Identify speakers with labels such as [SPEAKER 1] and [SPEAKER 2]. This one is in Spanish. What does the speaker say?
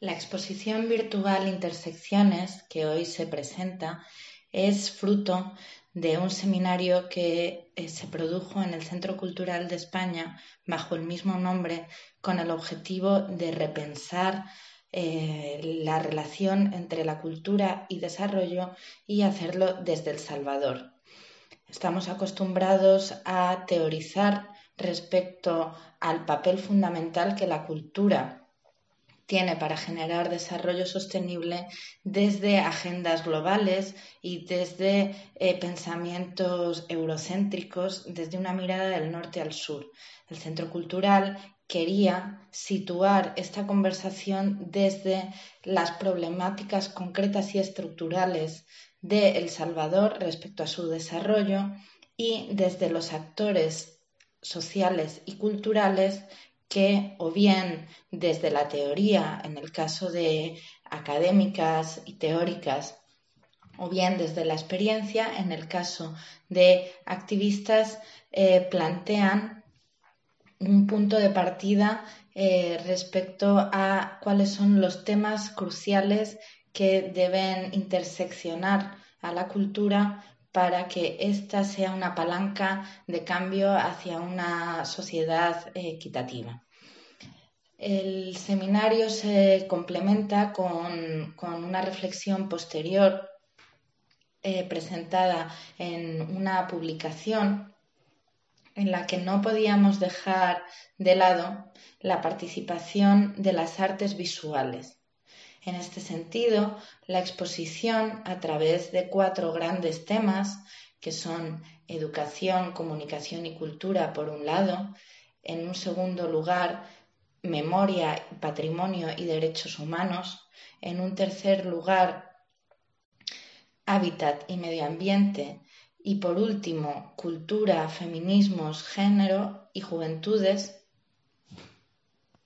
[SPEAKER 1] La exposición virtual Intersecciones que hoy se presenta es fruto de un seminario que eh, se produjo en el Centro Cultural de España bajo el mismo nombre con el objetivo de repensar eh, la relación entre la cultura y desarrollo y hacerlo desde El Salvador. Estamos acostumbrados a teorizar respecto al papel fundamental que la cultura tiene para generar desarrollo sostenible desde agendas globales y desde eh, pensamientos eurocéntricos, desde una mirada del norte al sur. El Centro Cultural quería situar esta conversación desde las problemáticas concretas y estructurales de El Salvador respecto a su desarrollo y desde los actores sociales y culturales que o bien desde la teoría, en el caso de académicas y teóricas, o bien desde la experiencia, en el caso de activistas, eh, plantean un punto de partida eh, respecto a cuáles son los temas cruciales que deben interseccionar a la cultura para que ésta sea una palanca de cambio hacia una sociedad equitativa. El seminario se complementa con, una reflexión posterior eh, presentada en una publicación en la que no podíamos dejar de lado la participación de las artes visuales. En este sentido, la exposición a través de cuatro grandes temas, que son educación, comunicación y cultura, por un lado, en un segundo lugar, memoria, patrimonio y derechos humanos, en un tercer lugar, hábitat y medio ambiente, y por último, cultura, feminismos, género y juventudes,